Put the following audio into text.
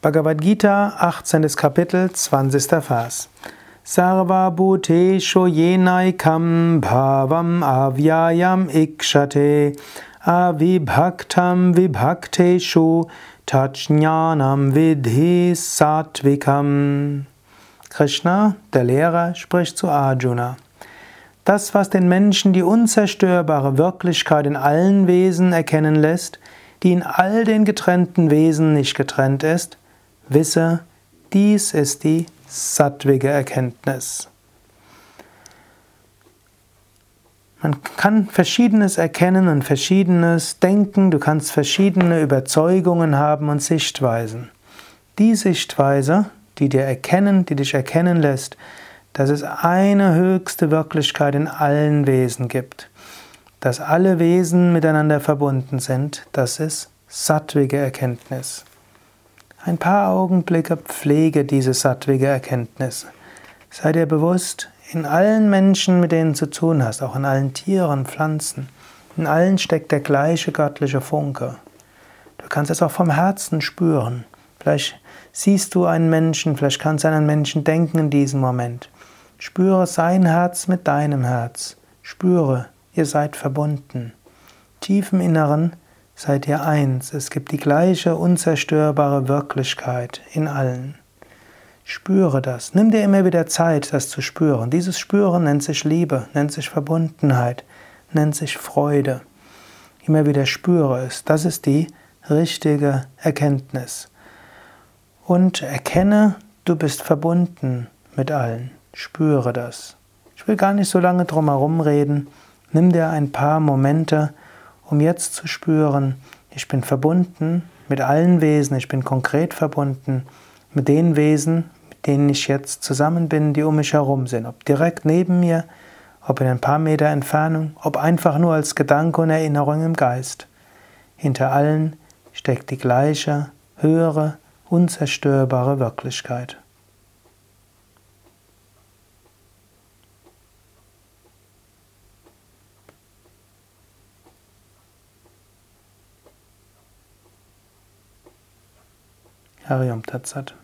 Bhagavad Gita, 18. Kapitel, 20. Vers. Sarva bhuteshu yenaikam bhavam avyayam ikshate avibhaktam vibhakteshu tajnanam vidhi satvikam. Krishna, der Lehrer, spricht zu Arjuna. Das, was den Menschen die unzerstörbare Wirklichkeit in allen Wesen erkennen lässt, die in all den getrennten Wesen nicht getrennt ist, Wisse, dies ist die sattwige Erkenntnis. Man kann Verschiedenes erkennen und Verschiedenes denken, du kannst verschiedene Überzeugungen haben und Sichtweisen. Die Sichtweise, die dir erkennen, die dich erkennen lässt, dass es eine höchste Wirklichkeit in allen Wesen gibt, dass alle Wesen miteinander verbunden sind, das ist sattwige Erkenntnis. Ein paar Augenblicke pflege diese sattwige Erkenntnis. Sei dir bewusst, in allen Menschen, mit denen du zu tun hast, auch in allen Tieren, Pflanzen, in allen steckt der gleiche göttliche Funke. Du kannst es auch vom Herzen spüren. Vielleicht siehst du einen Menschen, vielleicht kannst du an einen Menschen denken in diesem Moment. Spüre sein Herz mit deinem Herz. Spüre, ihr seid verbunden. Tief im Inneren seid ihr eins. Es gibt die gleiche unzerstörbare Wirklichkeit in allen. Spüre das. Nimm dir immer wieder Zeit, das zu spüren. Dieses Spüren nennt sich Liebe, nennt sich Verbundenheit, nennt sich Freude. Immer wieder spüre es. Das ist die richtige Erkenntnis. Und erkenne, du bist verbunden mit allen. Spüre das. Ich will gar nicht so lange drum herum reden. Nimm dir ein paar Momente, um jetzt zu spüren, ich bin verbunden mit allen Wesen, ich bin konkret verbunden mit den Wesen, mit denen ich jetzt zusammen bin, die um mich herum sind, ob direkt neben mir, ob in ein paar Meter Entfernung, ob einfach nur als Gedanke und Erinnerung im Geist. Hinter allen steckt die gleiche, höhere, unzerstörbare Wirklichkeit. Hariom Tatsat.